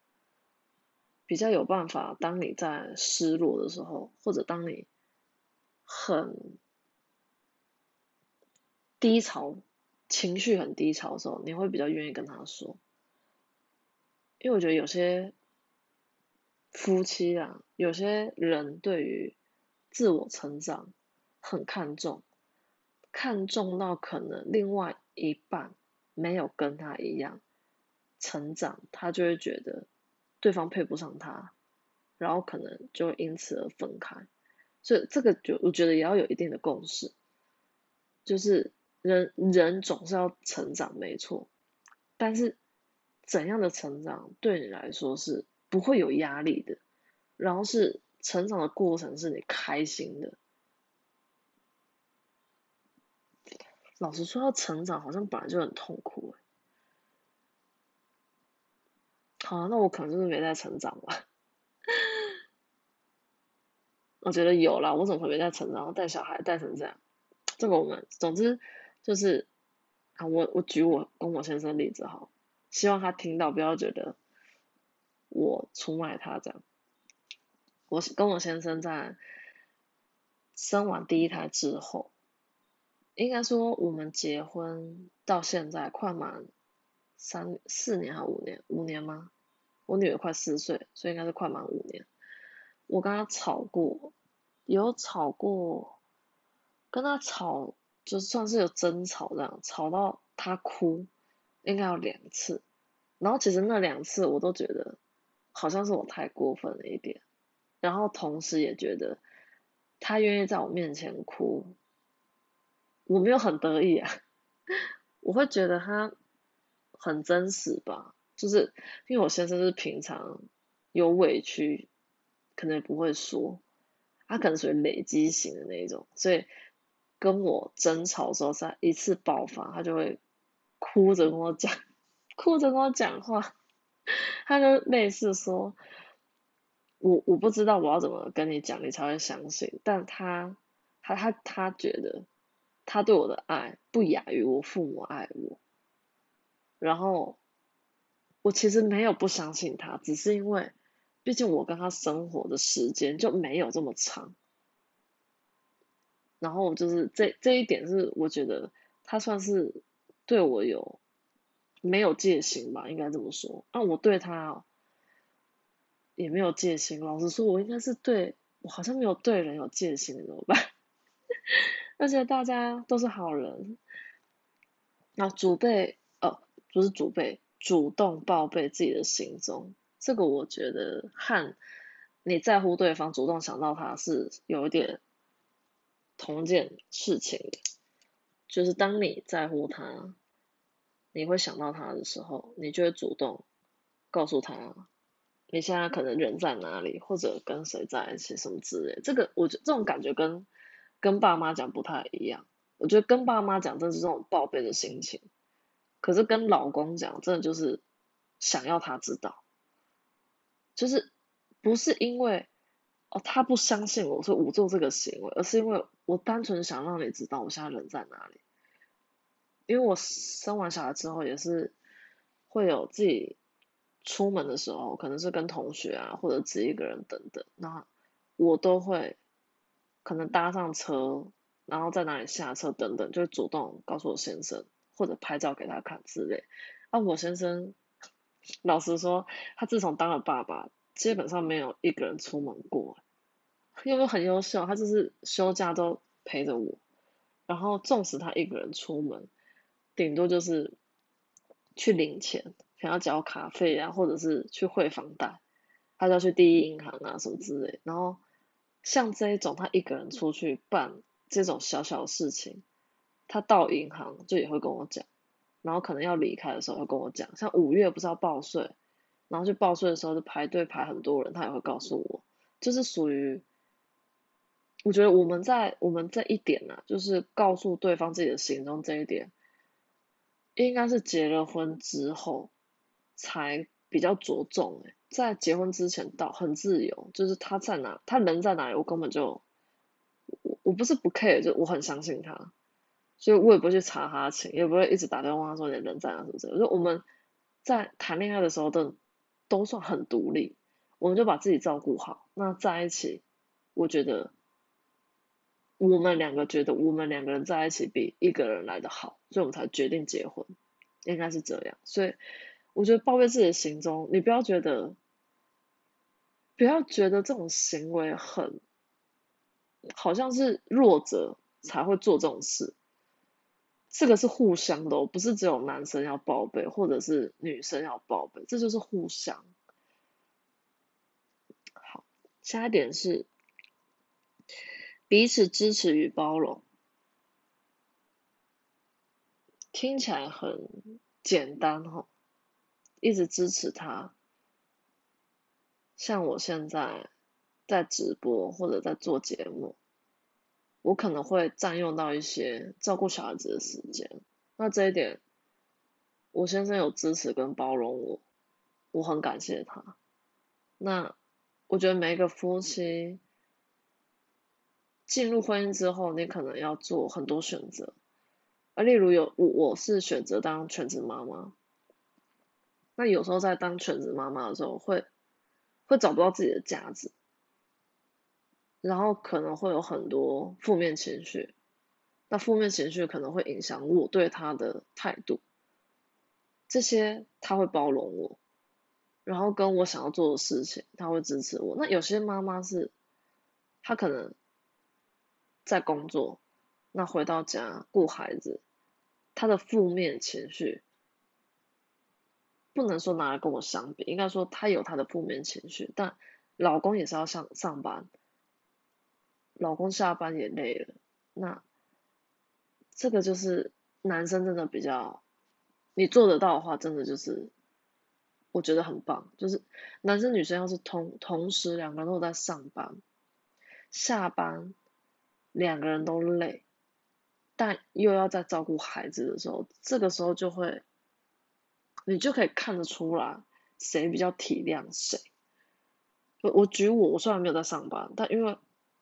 比较有办法。当你在失落的时候，或者当你很低潮、情绪很低潮的时候，你会比较愿意跟他说。因为我觉得有些夫妻啊，有些人对于自我成长很看重，看重到可能另外一半没有跟他一样。成长，他就会觉得对方配不上他，然后可能就因此而分开。所以这个就我觉得也要有一定的共识，就是人人总是要成长，没错。但是怎样的成长对你来说是不会有压力的，然后是成长的过程是你开心的。老实说，要成长好像本来就很痛苦哎。好，那我可能就是没在成长吧。我觉得有啦，我怎么会没在成长？带小孩带成这样，这个我们总之就是啊，我我举我跟我先生例子哈，希望他听到不要觉得我出卖他这样。我跟我先生在生完第一胎之后，应该说我们结婚到现在快满三四年还五年？五年吗？我女儿快四岁，所以应该是快满五年。我跟她吵过，有吵过，跟她吵就算是有争吵这样，吵到她哭，应该有两次。然后其实那两次我都觉得好像是我太过分了一点，然后同时也觉得他愿意在我面前哭，我没有很得意啊，我会觉得他很真实吧，就是因为我先生是平常有委屈，可能也不会说，他可能属于累积型的那一种，所以跟我争吵的时候，在一次爆发，他就会哭着跟我讲。哭着跟我讲话，他就类似说：“我我不知道我要怎么跟你讲，你才会相信。”但他他他他觉得他对我的爱不亚于我父母爱我。然后我其实没有不相信他，只是因为毕竟我跟他生活的时间就没有这么长。然后就是这这一点是我觉得他算是对我有。没有戒心吧，应该这么说。那我对他也没有戒心。老实说，我应该是对我好像没有对人有戒心，怎么办？而且大家都是好人。那主备哦，不是主备，主动报备自己的行踪，这个我觉得和你在乎对方，主动想到他是有一点同件事情的。就是当你在乎他。你会想到他的时候，你就会主动告诉他，你现在可能人在哪里，或者跟谁在一起什么之类。这个我觉得这种感觉跟跟爸妈讲不太一样。我觉得跟爸妈讲，真是这种报备的心情。可是跟老公讲，真的就是想要他知道，就是不是因为他不相信我，所以我做这个行为，而是因为我单纯想让你知道我现在人在哪里。因为我生完小孩之后也是会有自己出门的时候，可能是跟同学啊，或者自己一个人等等，那我都会可能搭上车，然后在哪里下车等等，就会主动告诉我先生，或者拍照给他看之类。啊，我先生老实说，他自从当了爸爸，基本上没有一个人出门过，因为很优秀，他就是休假都陪着我，然后纵使他一个人出门。顶多就是去领钱，想要交卡费啊，或者是去汇房贷，他就要去第一银行啊什么之类。然后像这一种，他一个人出去办这种小小的事情，他到银行就也会跟我讲，然后可能要离开的时候会跟我讲。像五月不是要报税，然后去报税的时候就排队排很多人，他也会告诉我，就是属于，我觉得我们在我们这一点呢，就是告诉对方自己的行踪这一点。应该是结了婚之后才比较着重诶，在结婚之前到很自由，就是他在哪，他人在哪里，我根本就我我不是不 care，就我很相信他，所以我也不会去查他情，也不会一直打电话说你人在哪什么之类。我说我们在谈恋爱的时候都都算很独立，我们就把自己照顾好，那在一起，我觉得。我们两个觉得我们两个人在一起比一个人来的好，所以我们才决定结婚，应该是这样。所以我觉得报备自己的行踪，你不要觉得，不要觉得这种行为很，好像是弱者才会做这种事。这个是互相的，不是只有男生要报备，或者是女生要报备，这就是互相。好，下一点是。彼此支持与包容，听起来很简单哈，一直支持他。像我现在在直播或者在做节目，我可能会占用到一些照顾小孩子的时间。那这一点，我先生有支持跟包容我，我很感谢他。那我觉得每一个夫妻。进入婚姻之后，你可能要做很多选择，啊例如有我我是选择当全职妈妈，那有时候在当全职妈妈的时候，会会找不到自己的价值，然后可能会有很多负面情绪，那负面情绪可能会影响我对他的态度，这些他会包容我，然后跟我想要做的事情，他会支持我。那有些妈妈是，她可能。在工作，那回到家顾孩子，他的负面情绪不能说拿来跟我相比，应该说他有他的负面情绪，但老公也是要上上班，老公下班也累了，那这个就是男生真的比较，你做得到的话，真的就是我觉得很棒，就是男生女生要是同同时两个人都在上班，下班两个人都累，但又要在照顾孩子的时候，这个时候就会。你就可以看得出来谁比较体谅谁。我我举我，我虽然没有在上班，但因为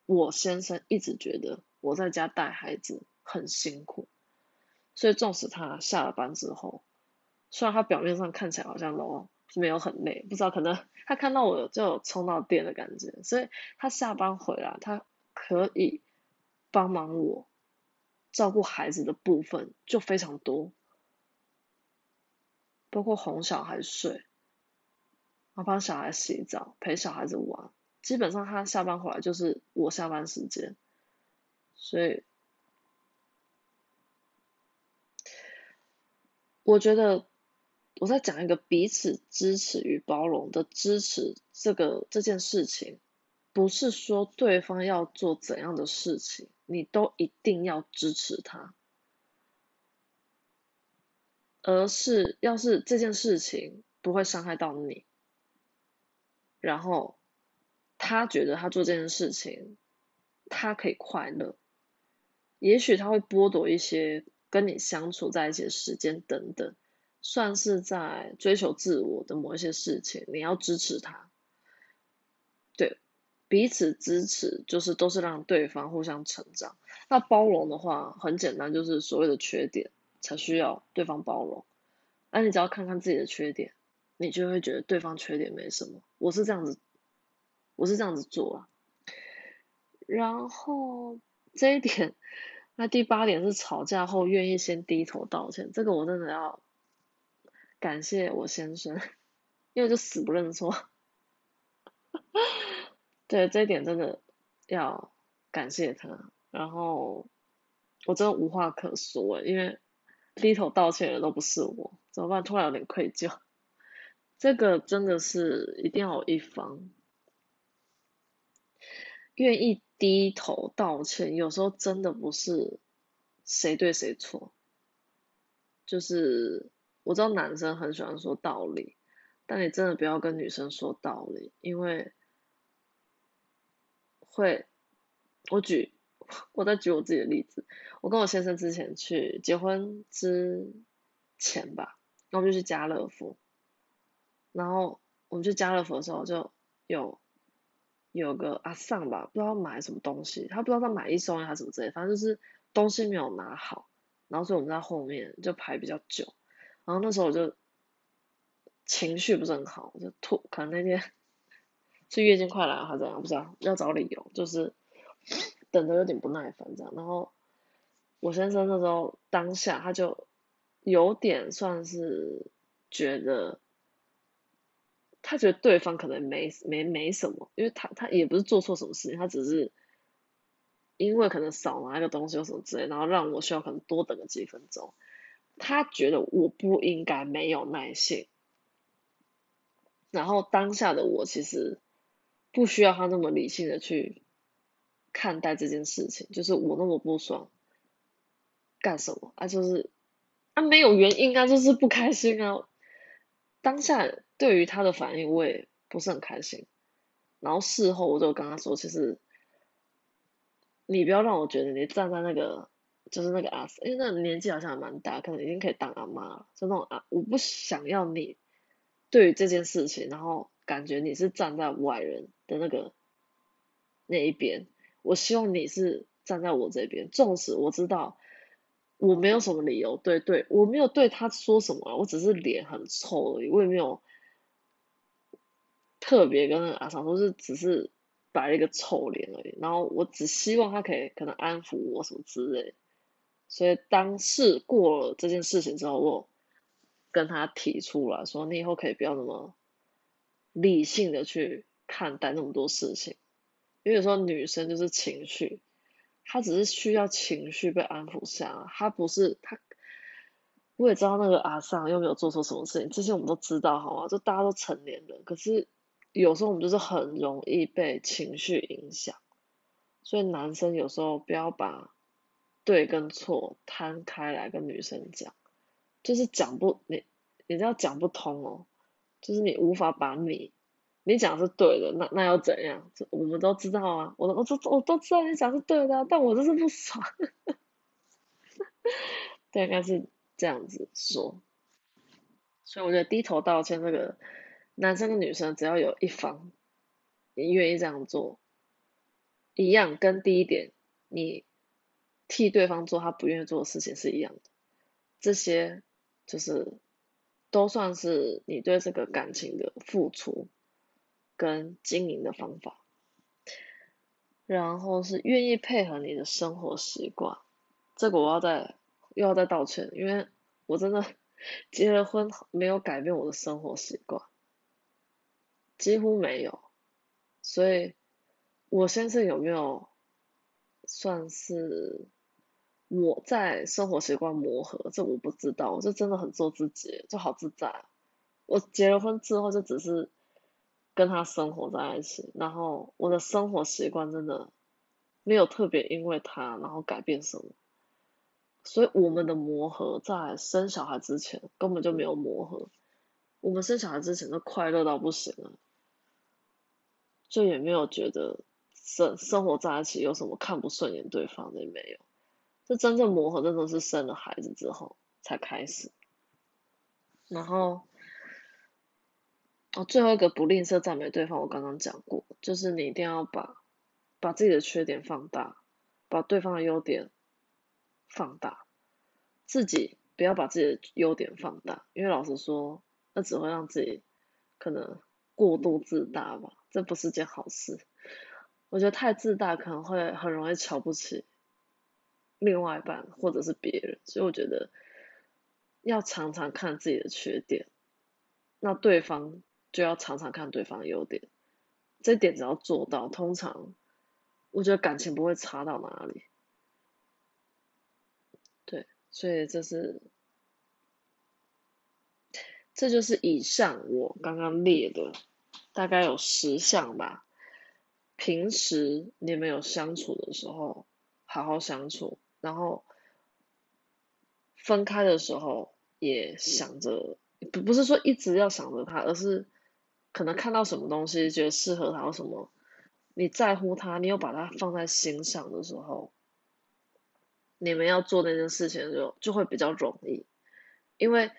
我先生一直觉得我在家带孩子很辛苦，所以纵使他下了班之后，虽然他表面上看起来好像都没有很累，不知道可能他看到我就有充到电的感觉，所以他下班回来，他可以帮忙我照顾孩子的部分就非常多。包括哄小孩睡，然后帮小孩洗澡，陪小孩子玩，基本上他下班回来就是我下班时间，所以我觉得我在讲一个彼此支持与包容的支持，这个这件事情，不是说对方要做怎样的事情，你都一定要支持他。而是，要是这件事情不会伤害到你，然后他觉得他做这件事情，他可以快乐，也许他会剥夺一些跟你相处在一起的时间等等，算是在追求自我的某一些事情，你要支持他，对，彼此支持就是都是让对方互相成长。那包容的话，很简单，就是所谓的缺点。才需要对方包容，那你只要看看自己的缺点，你就会觉得对方缺点没什么。我是这样子，我是这样子做啊。然后这一点，那第八点是吵架后愿意先低头道歉，这个我真的要感谢我先生，因为就死不认错。对，这一点真的要感谢他。然后我真的无话可说，因为。低头道歉的都不是我，怎么办？突然有点愧疚。这个真的是一定要有一方愿意低头道歉，有时候真的不是谁对谁错。就是我知道男生很喜欢说道理，但你真的不要跟女生说道理，因为会，我举。我再举我自己的例子，我跟我先生之前去结婚之前吧，然后就去家乐福，然后我们去家乐福的时候就有有个阿尚吧，不知道买什么东西，他不知道他买一送一还是什么之类，反正就是东西没有拿好，然后所以我们在后面就排比较久，然后那时候我就情绪不是很好，我就吐，可能那天是月经快来了还是怎样，不知道要找理由，就是。等的有点不耐烦这样，然后我先生那时候当下他就有点算是觉得，他觉得对方可能没没没什么，因为他他也不是做错什么事情，他只是因为可能少拿一个东西或什么之类，然后让我需要可能多等个几分钟，他觉得我不应该没有耐性，然后当下的我其实不需要他那么理性的去。看待这件事情，就是我那么不爽，干什么啊？就是啊，没有原因啊，就是不开心啊。当下对于他的反应，我也不是很开心。然后事后我就跟他说，其实你不要让我觉得你站在那个，就是那个阿，因为那年纪好像还蛮大，可能已经可以当阿妈了，就那种啊，我不想要你对于这件事情，然后感觉你是站在外人的那个那一边。我希望你是站在我这边，纵使我知道我没有什么理由，对对，我没有对他说什么，我只是脸很臭而已，我也没有特别跟阿桑说，是只是摆了一个臭脸而已。然后我只希望他可以可能安抚我什么之类。所以当事过了这件事情之后，我跟他提出来说，你以后可以不要那么理性的去看待那么多事情。因为有时候女生就是情绪，她只是需要情绪被安抚下，她不是她，我也知道那个阿尚又没有做错什么事情，这些我们都知道，好吗？就大家都成年人，可是有时候我们就是很容易被情绪影响，所以男生有时候不要把对跟错摊开来跟女生讲，就是讲不你你这样讲不通哦，就是你无法把你你讲是对的，那那又怎样？我们都知道啊，我我都我都知道你讲是对的，但我就是不爽。大概是这样子说，所以我觉得低头道歉这个男生跟女生只要有一方你愿意这样做，一样跟第一点你替对方做他不愿意做的事情是一样的，这些就是都算是你对这个感情的付出跟经营的方法，然后是愿意配合你的生活习惯。这个我要再又要再道歉，因为我真的结了婚没有改变我的生活习惯，几乎没有，所以我先生有没有算是我在生活习惯磨合，这我不知道，我就真的很做自己，就好自在。我结了婚之后就只是跟他生活在一起，然后我的生活习惯真的没有特别因为他然后改变什么。所以我们的磨合在生小孩之前根本就没有磨合，我们生小孩之前都快乐到不行了，就也没有觉得生生活在一起有什么看不顺眼对方的也没有，这真正磨合真的是生了孩子之后才开始。然后，哦，最后一个不吝啬赞美对方，我刚刚讲过，就是你一定要把把自己的缺点放大，把对方的优点。放大自己，不要把自己的优点放大，因为老实说，那只会让自己可能过度自大吧，这不是件好事。我觉得太自大可能会很容易瞧不起另外一半或者是别人，所以我觉得要常常看自己的缺点，那对方就要常常看对方的优点，这点只要做到，通常我觉得感情不会差到哪里。对所以这是，这就是以上我刚刚列的，大概有十项吧。平时你们有相处的时候，好好相处，然后分开的时候也想着，不不是说一直要想着他，而是可能看到什么东西觉得适合他或什么，你在乎他，你有把他放在心上的时候。你们要做那件事情就，就会比较容易，因为，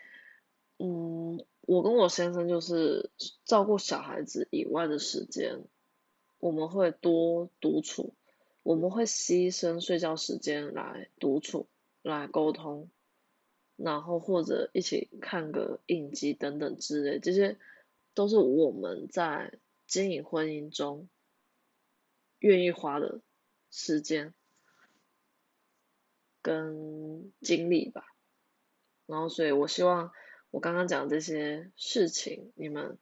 嗯，我跟我先生就是照顾小孩子以外的时间，我们会多独处，我们会牺牲睡觉时间来独处，来沟通，然后或者一起看个影集等等之类，这些都是我们在经营婚姻中愿意花的时间。跟精力吧，然后所以我希望我刚刚讲这些事情，你们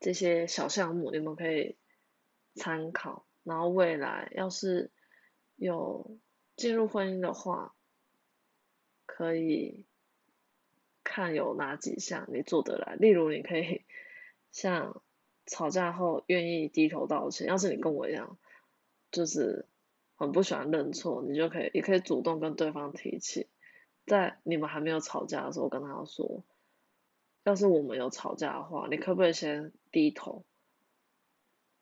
这些小项目你们可以参考，然后未来要是有进入婚姻的话，可以看有哪几项你做得来，例如你可以像吵架后愿意低头道歉，要是你跟我一样，就是。很不喜欢认错，你就可以，也可以主动跟对方提起，在你们还没有吵架的时候跟他说，要是我们有吵架的话，你可不可以先低头，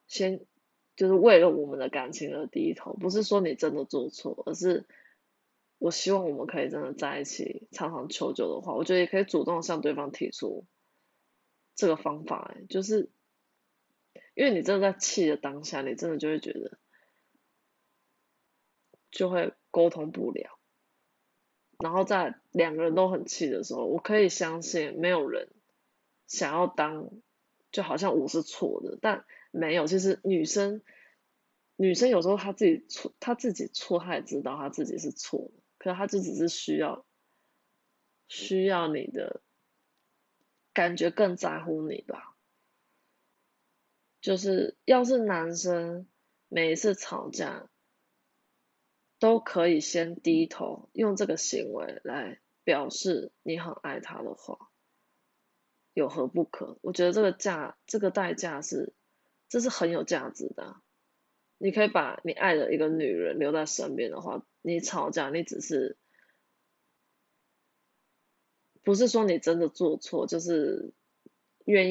先就是为了我们的感情而低头，不是说你真的做错，而是我希望我们可以真的在一起常常求救的话，我觉得也可以主动向对方提出这个方法，就是因为你真的在气的当下，你真的就会觉得。就会沟通不了，然后在两个人都很气的时候，我可以相信没有人想要当，就好像我是错的，但没有，其实女生女生有时候她自己错，她自己错，她也知道她自己是错的，可她就只是需要需要你的感觉更在乎你吧，就是要是男生每一次吵架。都可以先低头，用这个行为来表示你很爱他的话，有何不可？我觉得这个价，这个代价是，这是很有价值的。你可以把你爱的一个女人留在身边的话，你吵架，你只是，不是说你真的做错，就是愿意。